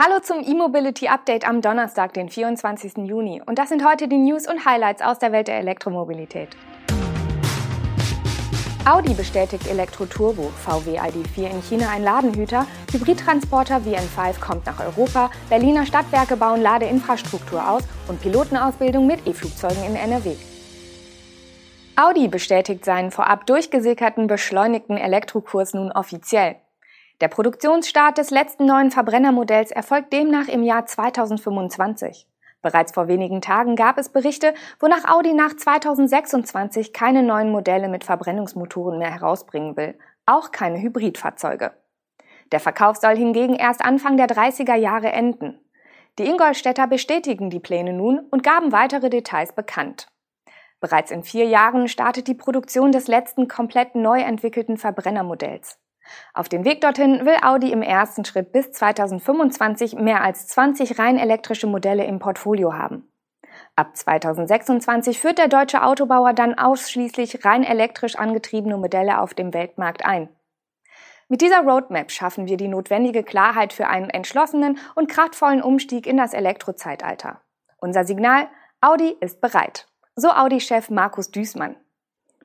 Hallo zum E-Mobility Update am Donnerstag, den 24. Juni. Und das sind heute die News und Highlights aus der Welt der Elektromobilität. Audi bestätigt Elektro-Turbo, VW ID4 in China ein Ladenhüter, Hybridtransporter VN5 kommt nach Europa, Berliner Stadtwerke bauen Ladeinfrastruktur aus und Pilotenausbildung mit E-Flugzeugen in NRW. Audi bestätigt seinen vorab durchgesickerten beschleunigten Elektrokurs nun offiziell. Der Produktionsstart des letzten neuen Verbrennermodells erfolgt demnach im Jahr 2025. Bereits vor wenigen Tagen gab es Berichte, wonach Audi nach 2026 keine neuen Modelle mit Verbrennungsmotoren mehr herausbringen will, auch keine Hybridfahrzeuge. Der Verkauf soll hingegen erst Anfang der 30er Jahre enden. Die Ingolstädter bestätigen die Pläne nun und gaben weitere Details bekannt. Bereits in vier Jahren startet die Produktion des letzten komplett neu entwickelten Verbrennermodells. Auf dem Weg dorthin will Audi im ersten Schritt bis 2025 mehr als 20 rein elektrische Modelle im Portfolio haben. Ab 2026 führt der deutsche Autobauer dann ausschließlich rein elektrisch angetriebene Modelle auf dem Weltmarkt ein. Mit dieser Roadmap schaffen wir die notwendige Klarheit für einen entschlossenen und kraftvollen Umstieg in das Elektrozeitalter. Unser Signal, Audi ist bereit. So Audi-Chef Markus Düßmann.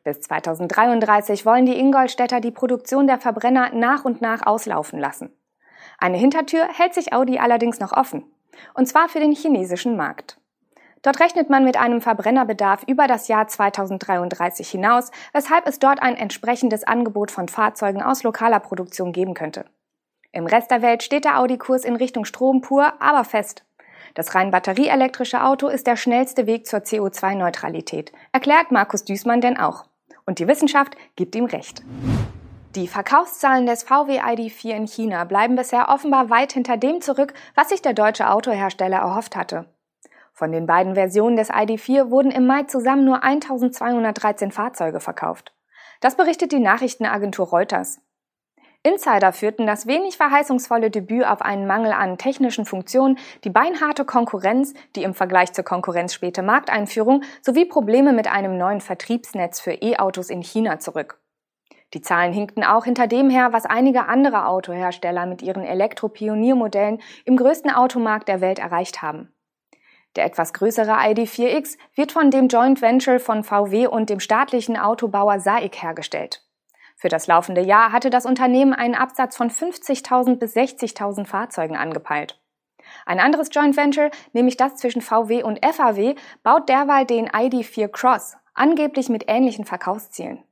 Bis 2033 wollen die Ingolstädter die Produktion der Verbrenner nach und nach auslaufen lassen. Eine Hintertür hält sich Audi allerdings noch offen. Und zwar für den chinesischen Markt. Dort rechnet man mit einem Verbrennerbedarf über das Jahr 2033 hinaus, weshalb es dort ein entsprechendes Angebot von Fahrzeugen aus lokaler Produktion geben könnte. Im Rest der Welt steht der Audi-Kurs in Richtung Strom pur, aber fest. Das rein batterieelektrische Auto ist der schnellste Weg zur CO2-Neutralität, erklärt Markus Düßmann denn auch. Und die Wissenschaft gibt ihm recht. Die Verkaufszahlen des VW ID4 in China bleiben bisher offenbar weit hinter dem zurück, was sich der deutsche Autohersteller erhofft hatte. Von den beiden Versionen des ID4 wurden im Mai zusammen nur 1213 Fahrzeuge verkauft. Das berichtet die Nachrichtenagentur Reuters. Insider führten das wenig verheißungsvolle Debüt auf einen Mangel an technischen Funktionen, die beinharte Konkurrenz, die im Vergleich zur Konkurrenz späte Markteinführung sowie Probleme mit einem neuen Vertriebsnetz für E-Autos in China zurück. Die Zahlen hinkten auch hinter dem her, was einige andere Autohersteller mit ihren Elektro-Pioniermodellen im größten Automarkt der Welt erreicht haben. Der etwas größere ID4X wird von dem Joint Venture von VW und dem staatlichen Autobauer SAIC hergestellt. Für das laufende Jahr hatte das Unternehmen einen Absatz von 50.000 bis 60.000 Fahrzeugen angepeilt. Ein anderes Joint Venture, nämlich das zwischen VW und FAW, baut derweil den ID4 Cross, angeblich mit ähnlichen Verkaufszielen.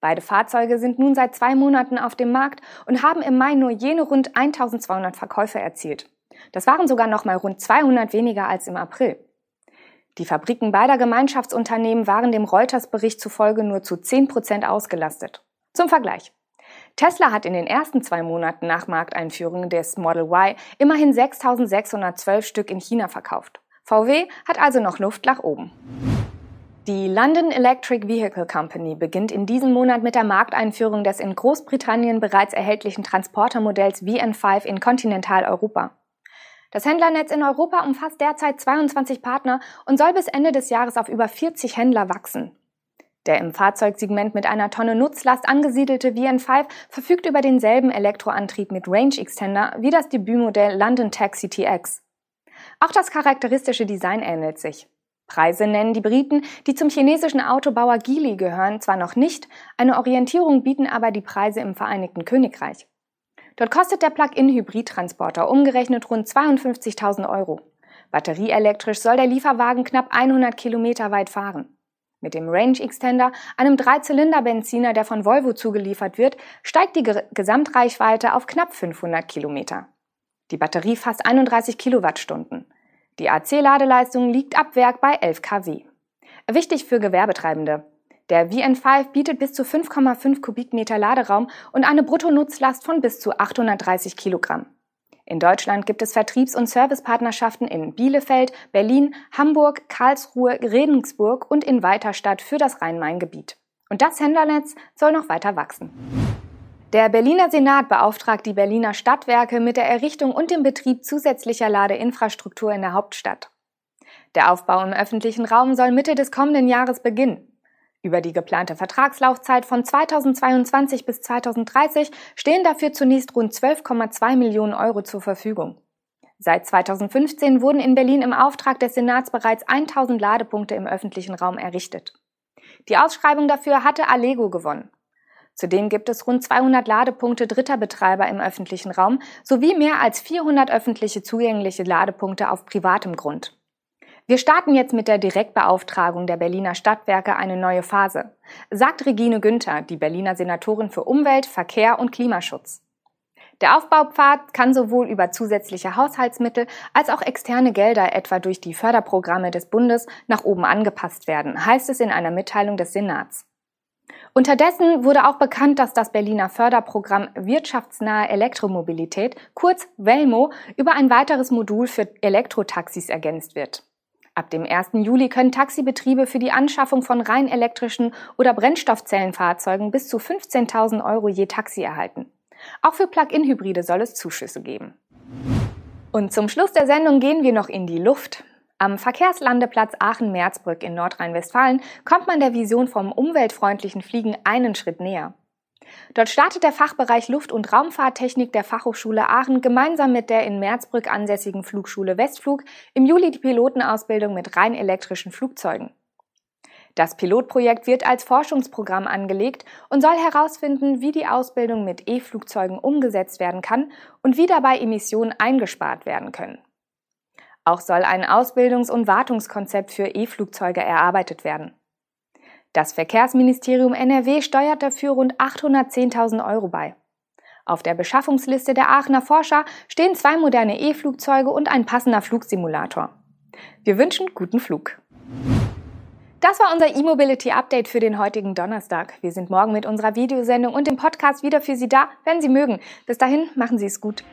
Beide Fahrzeuge sind nun seit zwei Monaten auf dem Markt und haben im Mai nur jene rund 1200 Verkäufe erzielt. Das waren sogar noch mal rund 200 weniger als im April. Die Fabriken beider Gemeinschaftsunternehmen waren dem Reuters-Bericht zufolge nur zu 10 Prozent ausgelastet. Zum Vergleich. Tesla hat in den ersten zwei Monaten nach Markteinführung des Model Y immerhin 6.612 Stück in China verkauft. VW hat also noch Luft nach oben. Die London Electric Vehicle Company beginnt in diesem Monat mit der Markteinführung des in Großbritannien bereits erhältlichen Transportermodells VN5 in Kontinentaleuropa. Das Händlernetz in Europa umfasst derzeit 22 Partner und soll bis Ende des Jahres auf über 40 Händler wachsen. Der im Fahrzeugsegment mit einer Tonne Nutzlast angesiedelte VN5 verfügt über denselben Elektroantrieb mit Range Extender wie das Debütmodell London Taxi TX. Auch das charakteristische Design ähnelt sich. Preise nennen die Briten, die zum chinesischen Autobauer Geely gehören, zwar noch nicht, eine Orientierung bieten aber die Preise im Vereinigten Königreich. Dort kostet der Plug-in-Hybrid-Transporter umgerechnet rund 52.000 Euro. Batterieelektrisch soll der Lieferwagen knapp 100 Kilometer weit fahren. Mit dem Range Extender, einem Dreizylinder-Benziner, der von Volvo zugeliefert wird, steigt die Gesamtreichweite auf knapp 500 Kilometer. Die Batterie fasst 31 Kilowattstunden. Die AC-Ladeleistung liegt ab Werk bei 11 kW. Wichtig für Gewerbetreibende. Der VN5 bietet bis zu 5,5 Kubikmeter Laderaum und eine Bruttonutzlast von bis zu 830 Kilogramm. In Deutschland gibt es Vertriebs- und Servicepartnerschaften in Bielefeld, Berlin, Hamburg, Karlsruhe, Regensburg und in Weiterstadt für das Rhein-Main-Gebiet. Und das Händlernetz soll noch weiter wachsen. Der Berliner Senat beauftragt die Berliner Stadtwerke mit der Errichtung und dem Betrieb zusätzlicher Ladeinfrastruktur in der Hauptstadt. Der Aufbau im öffentlichen Raum soll Mitte des kommenden Jahres beginnen. Über die geplante Vertragslaufzeit von 2022 bis 2030 stehen dafür zunächst rund 12,2 Millionen Euro zur Verfügung. Seit 2015 wurden in Berlin im Auftrag des Senats bereits 1000 Ladepunkte im öffentlichen Raum errichtet. Die Ausschreibung dafür hatte Allego gewonnen. Zudem gibt es rund 200 Ladepunkte dritter Betreiber im öffentlichen Raum sowie mehr als 400 öffentliche zugängliche Ladepunkte auf privatem Grund. Wir starten jetzt mit der Direktbeauftragung der Berliner Stadtwerke eine neue Phase, sagt Regine Günther, die Berliner Senatorin für Umwelt, Verkehr und Klimaschutz. Der Aufbaupfad kann sowohl über zusätzliche Haushaltsmittel als auch externe Gelder, etwa durch die Förderprogramme des Bundes, nach oben angepasst werden, heißt es in einer Mitteilung des Senats. Unterdessen wurde auch bekannt, dass das Berliner Förderprogramm Wirtschaftsnahe Elektromobilität, kurz WELMO, über ein weiteres Modul für Elektrotaxis ergänzt wird. Ab dem 1. Juli können Taxibetriebe für die Anschaffung von rein elektrischen oder Brennstoffzellenfahrzeugen bis zu 15.000 Euro je Taxi erhalten. Auch für Plug-in-Hybride soll es Zuschüsse geben. Und zum Schluss der Sendung gehen wir noch in die Luft. Am Verkehrslandeplatz Aachen-Merzbrück in Nordrhein-Westfalen kommt man der Vision vom umweltfreundlichen Fliegen einen Schritt näher. Dort startet der Fachbereich Luft- und Raumfahrttechnik der Fachhochschule Aachen gemeinsam mit der in Merzbrück ansässigen Flugschule Westflug im Juli die Pilotenausbildung mit rein elektrischen Flugzeugen. Das Pilotprojekt wird als Forschungsprogramm angelegt und soll herausfinden, wie die Ausbildung mit E-Flugzeugen umgesetzt werden kann und wie dabei Emissionen eingespart werden können. Auch soll ein Ausbildungs- und Wartungskonzept für E-Flugzeuge erarbeitet werden. Das Verkehrsministerium NRW steuert dafür rund 810.000 Euro bei. Auf der Beschaffungsliste der Aachener Forscher stehen zwei moderne E-Flugzeuge und ein passender Flugsimulator. Wir wünschen guten Flug. Das war unser E-Mobility Update für den heutigen Donnerstag. Wir sind morgen mit unserer Videosendung und dem Podcast wieder für Sie da, wenn Sie mögen. Bis dahin, machen Sie es gut.